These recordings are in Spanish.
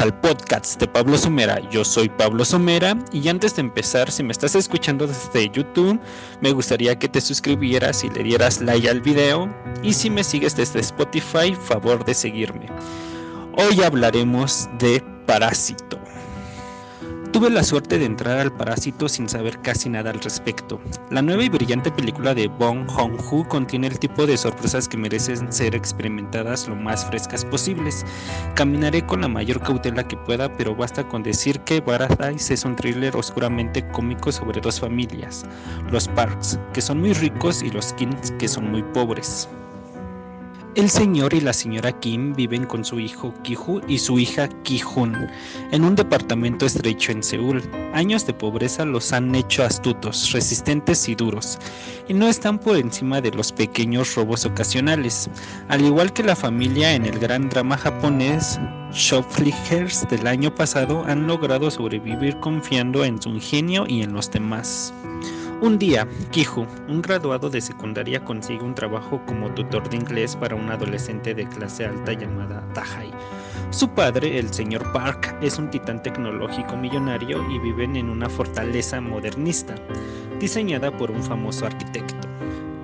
Al podcast de Pablo Somera. Yo soy Pablo Somera y antes de empezar, si me estás escuchando desde YouTube, me gustaría que te suscribieras y le dieras like al video y si me sigues desde Spotify, favor de seguirme. Hoy hablaremos de Parásito. Tuve la suerte de entrar al Parásito sin saber casi nada al respecto. La nueva y brillante película de Bong Joon-ho contiene el tipo de sorpresas que merecen ser experimentadas lo más frescas posibles. Caminaré con la mayor cautela que pueda, pero basta con decir que Paradise es un thriller oscuramente cómico sobre dos familias, los Parks, que son muy ricos, y los Kings, que son muy pobres. El señor y la señora Kim viven con su hijo Kiju y su hija Kijun en un departamento estrecho en Seúl. Años de pobreza los han hecho astutos, resistentes y duros, y no están por encima de los pequeños robos ocasionales. Al igual que la familia en el gran drama japonés, Shopflickers del año pasado han logrado sobrevivir confiando en su ingenio y en los demás. Un día, Kiju, un graduado de secundaria, consigue un trabajo como tutor de inglés para un adolescente de clase alta llamada Tahai. Su padre, el señor Park, es un titán tecnológico millonario y viven en una fortaleza modernista, diseñada por un famoso arquitecto.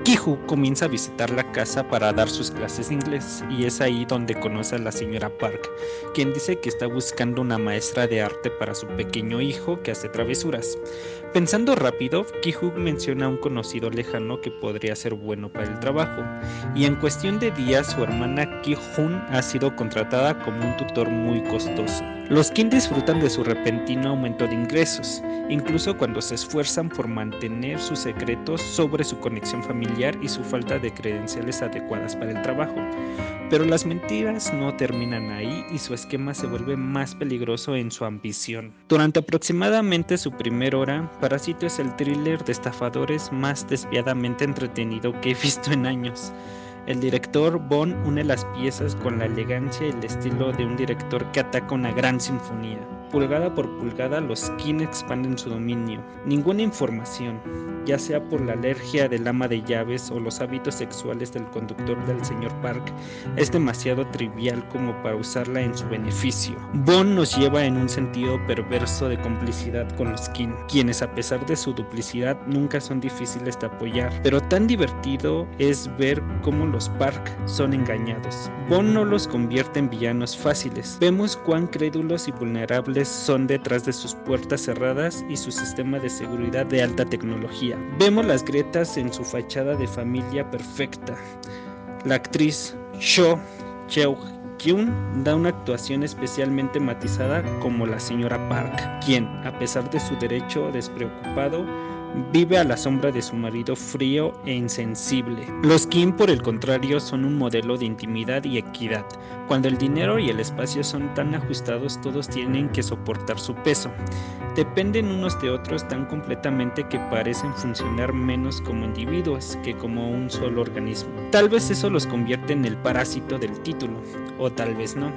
Kiju comienza a visitar la casa para dar sus clases de inglés y es ahí donde conoce a la señora Park, quien dice que está buscando una maestra de arte para su pequeño hijo que hace travesuras. Pensando rápido, Kiju menciona a un conocido lejano que podría ser bueno para el trabajo, y en cuestión de días su hermana Kijun ha sido contratada como un tutor muy costoso. Los Kim disfrutan de su repentino aumento de ingresos, incluso cuando se esfuerzan por mantener sus secretos sobre su conexión familiar y su falta de credenciales adecuadas para el trabajo. Pero las mentiras no terminan ahí y su esquema se vuelve más peligroso en su ambición. Durante aproximadamente su primera hora, Parásito es el thriller de estafadores más despiadamente entretenido que he visto en años. El director Bond une las piezas con la elegancia y el estilo de un director que ataca una gran sinfonía. Pulgada por pulgada, los Kin expanden su dominio. Ninguna información, ya sea por la alergia del ama de llaves o los hábitos sexuales del conductor del señor Park, es demasiado trivial como para usarla en su beneficio. Bond nos lleva en un sentido perverso de complicidad con los Kin, quienes a pesar de su duplicidad nunca son difíciles de apoyar, pero tan divertido es ver cómo los Park son engañados. Bond no los convierte en villanos fáciles. Vemos cuán crédulos y vulnerables son detrás de sus puertas cerradas y su sistema de seguridad de alta tecnología. Vemos las grietas en su fachada de familia perfecta. La actriz Cho Cheo Kyun da una actuación especialmente matizada como la señora Park, quien, a pesar de su derecho despreocupado, vive a la sombra de su marido frío e insensible. Los Kim, por el contrario, son un modelo de intimidad y equidad. Cuando el dinero y el espacio son tan ajustados, todos tienen que soportar su peso. Dependen unos de otros tan completamente que parecen funcionar menos como individuos que como un solo organismo. Tal vez eso los convierte en el parásito del título, o tal vez no.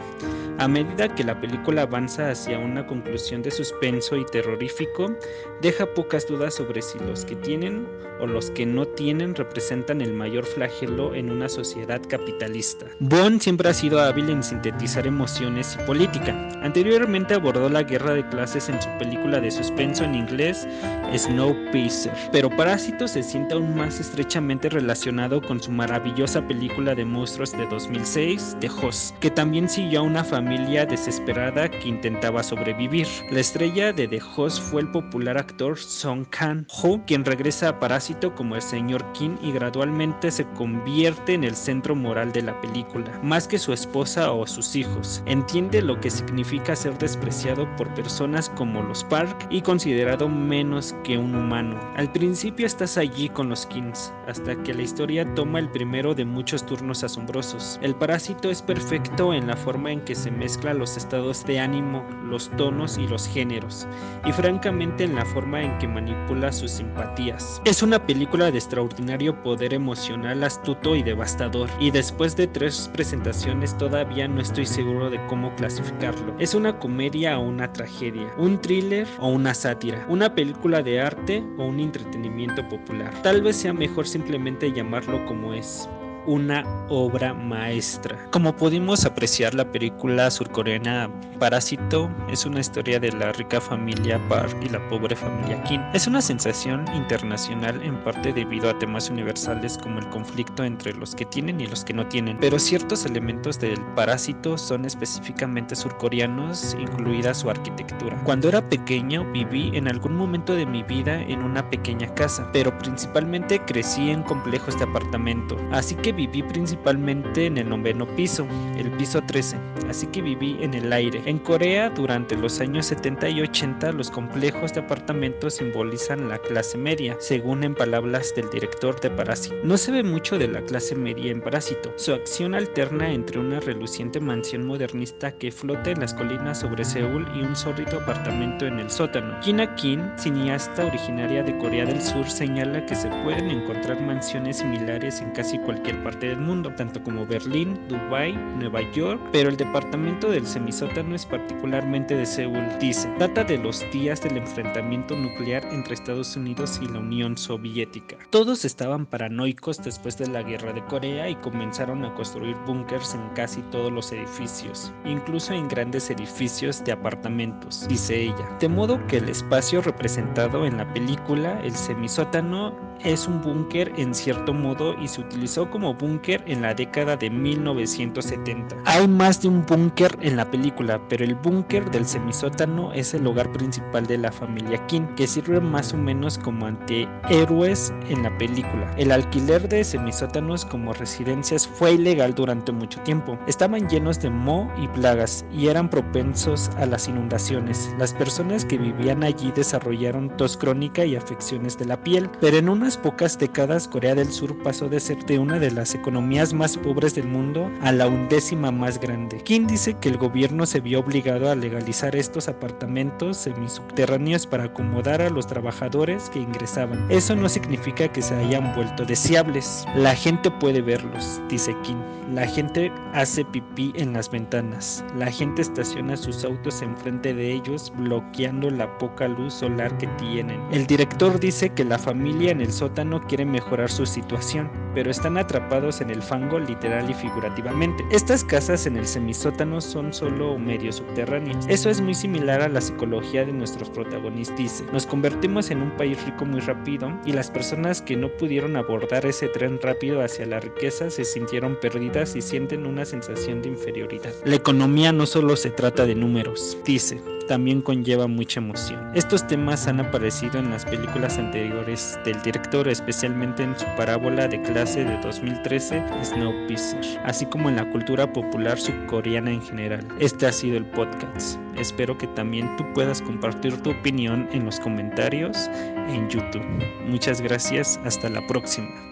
A medida que la película avanza hacia una conclusión de suspenso y terrorífico, deja pocas dudas sobre si los que tienen o los que no tienen representan el mayor flagelo en una sociedad capitalista. Bond siempre ha sido hábil en sintetizar emociones y política. Anteriormente abordó la guerra de clases en su película de suspenso en inglés Snowpiercer, pero Parásito se siente aún más estrechamente relacionado con su maravillosa película de monstruos de 2006, The Host, que también siguió a una familia desesperada que intentaba sobrevivir. La estrella de The Host fue el popular actor Song Kang-ho, quien regresa a Parásito como el señor Kim y gradualmente se convierte en el centro moral de la película, más que su esposa o sus hijos. Entiende lo que significa ser despreciado por personas como los Park y considerado menos que un humano. Al principio estás allí con los Kings, hasta que la historia toma el primero de muchos turnos asombrosos. El parásito es perfecto en la forma en que se mezcla los estados de ánimo, los tonos y los géneros, y francamente en la forma en que manipula sus simpatías. Es una película de extraordinario poder emocional astuto y devastador, y después de tres presentaciones todavía no estoy seguro de cómo clasificarlo. Es una comedia o una tragedia, un thriller o una sátira, una película de arte o un entretenimiento popular. Tal vez sea mejor simplemente llamarlo como es una obra maestra. Como pudimos apreciar, la película surcoreana Parásito es una historia de la rica familia Park y la pobre familia Kim. Es una sensación internacional en parte debido a temas universales como el conflicto entre los que tienen y los que no tienen, pero ciertos elementos del Parásito son específicamente surcoreanos, incluida su arquitectura. Cuando era pequeño viví en algún momento de mi vida en una pequeña casa, pero principalmente crecí en complejos de apartamento, así que viví principalmente en el noveno piso, el piso 13, así que viví en el aire. En Corea, durante los años 70 y 80, los complejos de apartamentos simbolizan la clase media, según en palabras del director de Parásito. No se ve mucho de la clase media en Parásito. Su acción alterna entre una reluciente mansión modernista que flota en las colinas sobre Seúl y un sórdido apartamento en el sótano. Kina Kim, cineasta originaria de Corea del Sur, señala que se pueden encontrar mansiones similares en casi cualquier parte del mundo, tanto como Berlín, Dubái, Nueva York, pero el departamento del semisótano es particularmente de Seúl. Dice, data de los días del enfrentamiento nuclear entre Estados Unidos y la Unión Soviética. Todos estaban paranoicos después de la guerra de Corea y comenzaron a construir búnkers en casi todos los edificios, incluso en grandes edificios de apartamentos, dice ella. De modo que el espacio representado en la película, el semisótano, es un búnker en cierto modo y se utilizó como búnker en la década de 1970. Hay más de un búnker en la película, pero el búnker del semisótano es el hogar principal de la familia Kim, que sirve más o menos como antihéroes en la película. El alquiler de semisótanos como residencias fue ilegal durante mucho tiempo. Estaban llenos de moho y plagas y eran propensos a las inundaciones. Las personas que vivían allí desarrollaron tos crónica y afecciones de la piel, pero en unas pocas décadas Corea del Sur pasó de ser de una de las economías más pobres del mundo a la undécima más grande. Kim dice que el gobierno se vio obligado a legalizar estos apartamentos semisubterráneos para acomodar a los trabajadores que ingresaban. Eso no significa que se hayan vuelto deseables. La gente puede verlos, dice Kim. La gente hace pipí en las ventanas. La gente estaciona sus autos enfrente de ellos, bloqueando la poca luz solar que tienen. El director dice que la familia en el sótano quiere mejorar su situación, pero están atrapados en el fango literal y figurativamente. Estas casas en el semisótano son solo medios subterráneos. Eso es muy similar a la psicología de nuestros protagonistas. Dice, nos convertimos en un país rico muy rápido y las personas que no pudieron abordar ese tren rápido hacia la riqueza se sintieron perdidas y sienten una sensación de inferioridad. La economía no solo se trata de números, dice, también conlleva mucha emoción. Estos temas han aparecido en las películas anteriores del director, especialmente en su parábola de clase de 2013, Snowpiercer, así como en la cultura popular subcoreana en general. Este ha sido el podcast. Espero que también tú puedas compartir tu opinión en los comentarios en YouTube. Muchas gracias, hasta la próxima.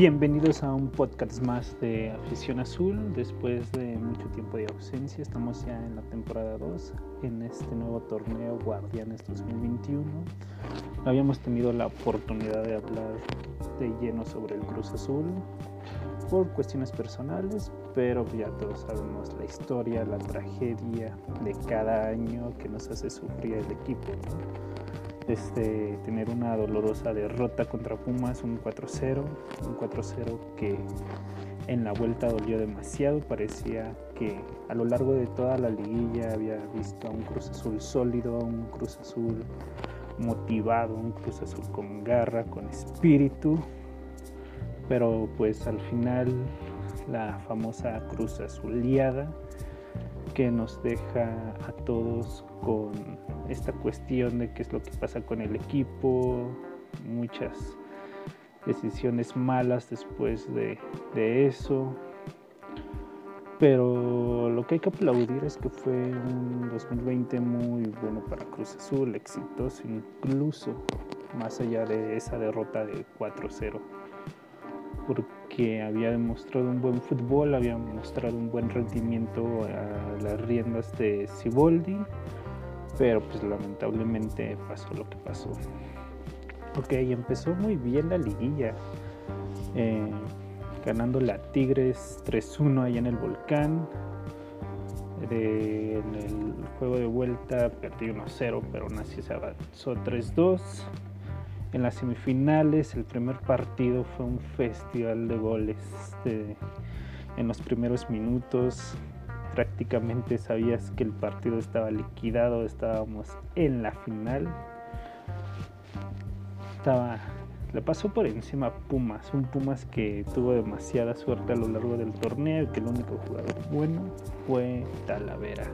Bienvenidos a un podcast más de Afición Azul. Después de mucho tiempo de ausencia, estamos ya en la temporada 2, en este nuevo torneo Guardianes 2021. No habíamos tenido la oportunidad de hablar de lleno sobre el Cruz Azul por cuestiones personales, pero ya todos sabemos la historia, la tragedia de cada año que nos hace sufrir el equipo. Este, tener una dolorosa derrota contra Pumas, un 4-0, un 4-0 que en la vuelta dolió demasiado, parecía que a lo largo de toda la liguilla había visto un Cruz Azul sólido, un Cruz Azul motivado, un Cruz Azul con garra, con espíritu, pero pues al final la famosa Cruz Azuliada que nos deja a todos con esta cuestión de qué es lo que pasa con el equipo, muchas decisiones malas después de, eso. Pero lo que hay que aplaudir es que fue un 2020 muy bueno para Cruz Azul, exitoso incluso, más allá de esa derrota de 4-0 porque había demostrado un buen fútbol, había mostrado un buen rendimiento a las riendas de Siboldi, pero pues lamentablemente pasó lo que pasó. Ok, empezó muy bien la liguilla, eh, ganando la Tigres 3-1 allá en el volcán. en el juego de vuelta perdí 1-0, pero aún se avanzó 3-2. En las semifinales, el primer partido fue un festival de goles. en los primeros minutos, prácticamente sabías que el partido estaba liquidado, estábamos en la final. Estaba le pasó por encima Pumas, un Pumas que tuvo demasiada suerte a lo largo del torneo y que el único jugador bueno fue Talavera.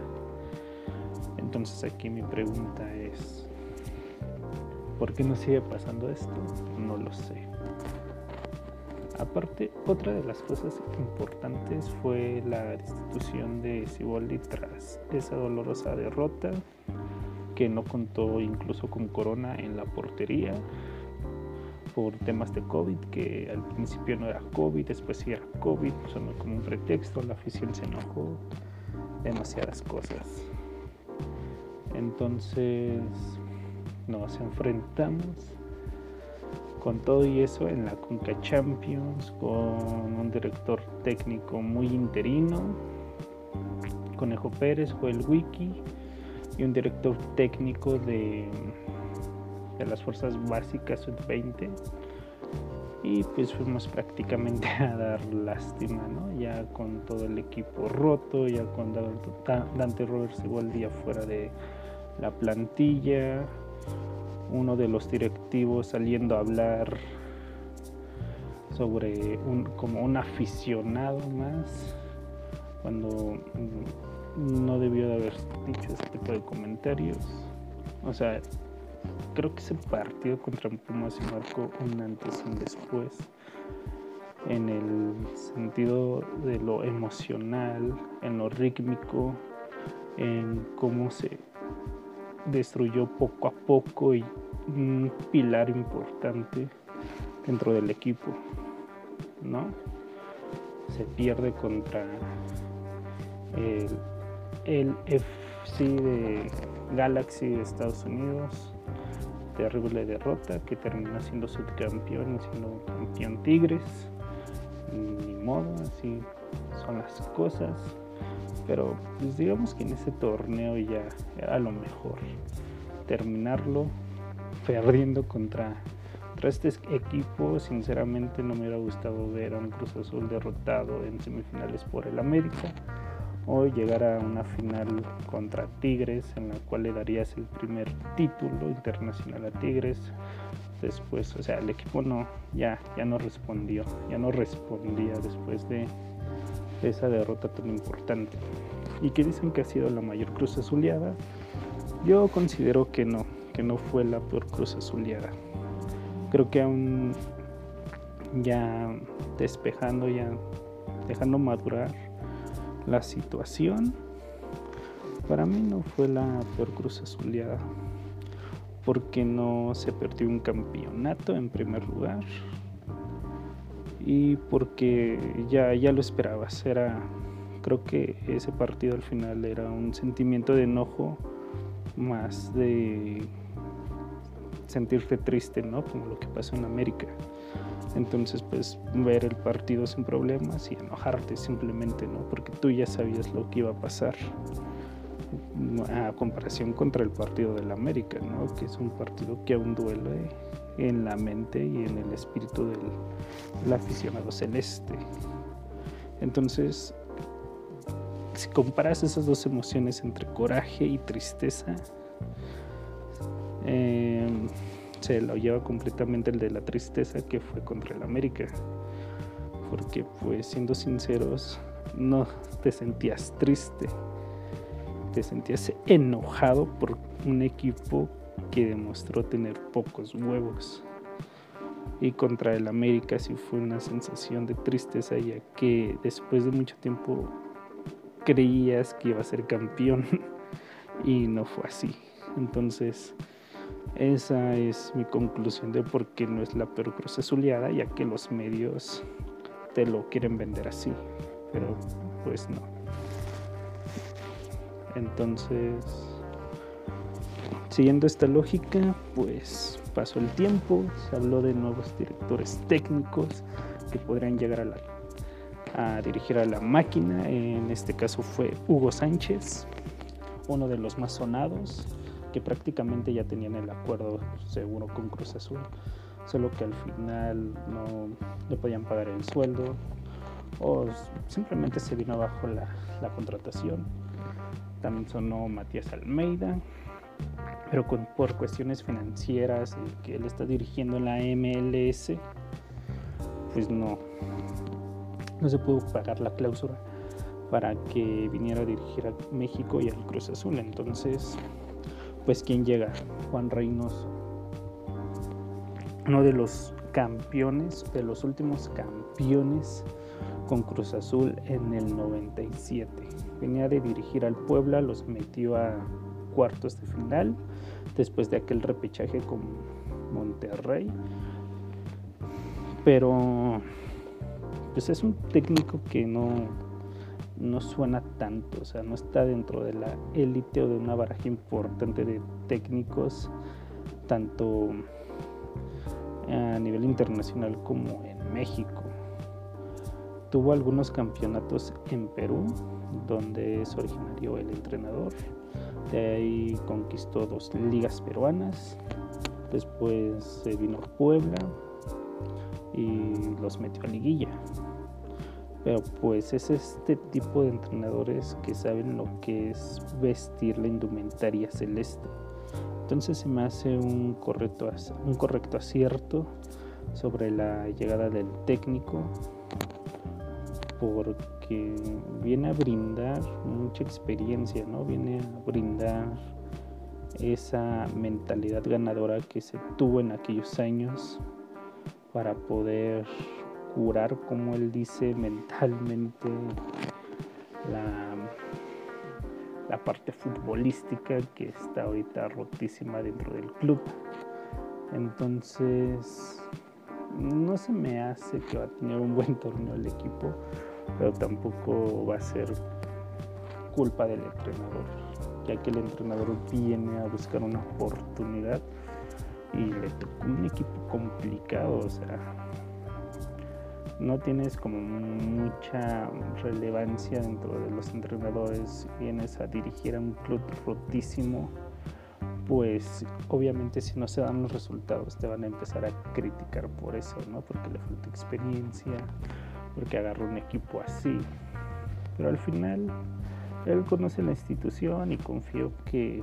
Entonces aquí mi pregunta es, ¿por qué no sigue pasando esto? No lo sé. Aparte, otra de las cosas importantes fue la destitución de Siboldi tras esa dolorosa derrota que no contó incluso con Corona en la portería por temas de COVID, que al principio no era COVID, después sí era COVID, sonó como un pretexto, la afición se enojó, demasiadas cosas. Entonces nos enfrentamos con todo y eso en la Conca Champions, con un director técnico muy interino, Conejo Pérez, fue el Wiki, y un director técnico de de las fuerzas básicas sub-20 y pues fuimos prácticamente a dar lástima, ¿no? Ya con todo el equipo roto, ya con Dante Roberts igual día fuera de la plantilla, uno de los directivos saliendo a hablar sobre un, como un aficionado más, cuando no debió de haber dicho ese tipo de comentarios. O sea, creo que ese partido contra Pumas se marcó un antes y un después en el sentido de lo emocional, en lo rítmico, en cómo se destruyó poco a poco y un pilar importante dentro del equipo, ¿no? Se pierde contra el, el FC de Galaxy de Estados Unidos, terrible derrota que termina siendo subcampeón y siendo campeón Tigres. Ni modo, así son las cosas. Pero pues digamos que en ese torneo ya era lo mejor terminarlo perdiendo contra, contra este equipo. Sinceramente no me hubiera gustado ver a un Cruz Azul derrotado en semifinales por el América o llegar a una final contra Tigres en la cual le darías el primer título internacional a Tigres después o sea el equipo no ya ya no respondió ya no respondía después de, esa derrota tan importante y que dicen que ha sido la mayor cruz azuleada yo considero que no que no fue la peor cruz azuleada. Creo que aún ya despejando ya dejando madurar la situación para mí no fue la peor cruz azuleada porque no se perdió un campeonato en primer lugar y porque ya, ya lo esperabas era creo que ese partido al final era un sentimiento de enojo más de sentirte triste no como lo que pasó en América entonces, pues ver el partido sin problemas y enojarte simplemente, ¿no? Porque tú ya sabías lo que iba a pasar. A comparación contra el partido del América, ¿no? Que es un partido que aún duele en la mente y en el espíritu del, aficionado celeste. Entonces, si comparas esas dos emociones entre coraje y tristeza, eh, se lo lleva completamente el de la tristeza que fue contra el América. Porque pues siendo sinceros, no te sentías triste, te sentías enojado por un equipo que demostró tener pocos huevos. Y contra el América sí fue una sensación de tristeza ya que después de mucho tiempo creías que iba a ser campeón y no fue así. Entonces, esa es mi conclusión de por qué no es la peor cruz azuleada, ya que los medios te lo quieren vender así, pero pues no. Entonces, siguiendo esta lógica, pues pasó el tiempo, se habló de nuevos directores técnicos que podrían llegar a la, dirigir a la máquina. En este caso fue Hugo Sánchez, uno de los más sonados, que prácticamente ya tenían el acuerdo seguro con Cruz Azul, solo que al final no le podían pagar el sueldo o simplemente se vino abajo la, la contratación. También sonó Matías Almeida, pero por cuestiones financieras que él está dirigiendo en la MLS, pues no, no se pudo pagar la cláusula para que viniera a dirigir a México y al Cruz Azul. Entonces, pues ¿quién llega? Juan Reynoso, uno de los campeones, de los últimos campeones con Cruz Azul en el 97. Venía de dirigir al Puebla, los metió a cuartos de final después de aquel repechaje con Monterrey. Pero pues es un técnico que no, no suena tanto, o sea, no está dentro de la élite o de una baraja importante de técnicos, tanto a nivel internacional como en México. Tuvo algunos campeonatos en Perú, donde es originario el entrenador. De ahí conquistó dos ligas peruanas. Después se vino a Puebla y los metió a liguilla. Pero pues es este tipo de entrenadores que saben lo que es vestir la indumentaria celeste. Entonces se me hace un correcto, un correcto acierto sobre la llegada del técnico porque viene a brindar mucha experiencia, ¿no? Viene a brindar esa mentalidad ganadora que se tuvo en aquellos años para poder curar, como él dice, mentalmente la, la parte futbolística que está ahorita rotísima dentro del club. Entonces, no se me hace que va a tener un buen torneo el equipo, pero tampoco va a ser culpa del entrenador, ya que el entrenador viene a buscar una oportunidad y le tocó un equipo complicado, o sea, no tienes como mucha relevancia dentro de los entrenadores, vienes a dirigir a un club rotísimo pues obviamente si no se dan los resultados te van a empezar a criticar por eso, ¿no? Porque le falta experiencia, porque agarró un equipo así. Pero al final él conoce la institución y confío que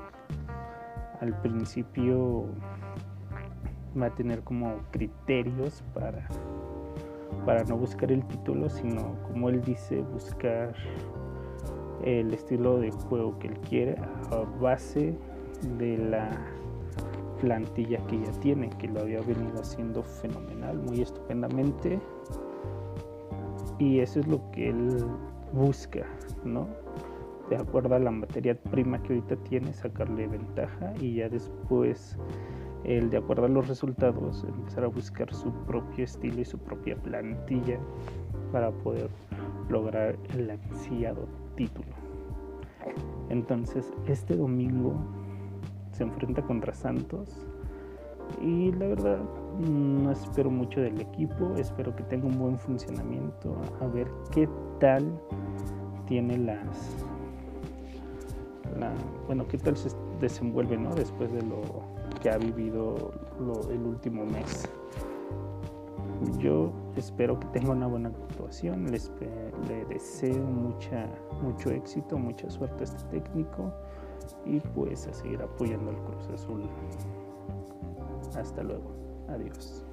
al principio va a tener como criterios para, para no buscar el título, sino como él dice, buscar el estilo de juego que él quiere a base de la plantilla que ya tiene, que lo había venido haciendo fenomenal, muy estupendamente. Y eso es lo que él busca, ¿no? De acuerdo a la materia prima que ahorita tiene, sacarle ventaja y ya después, él, de acuerdo a los resultados, empezar a buscar su propio estilo y su propia plantilla para poder lograr el ansiado título. Entonces, este domingo se enfrenta contra Santos. Y la verdad, no espero mucho del equipo, espero que tenga un buen funcionamiento, a ver qué tal tiene las... bueno, qué tal se desenvuelve ¿no? después de lo que ha vivido el último mes. Yo espero que tenga una buena actuación, le deseo mucha, mucho éxito, mucha suerte a este técnico y pues a seguir apoyando al Cruz Azul. Hasta luego. Adiós.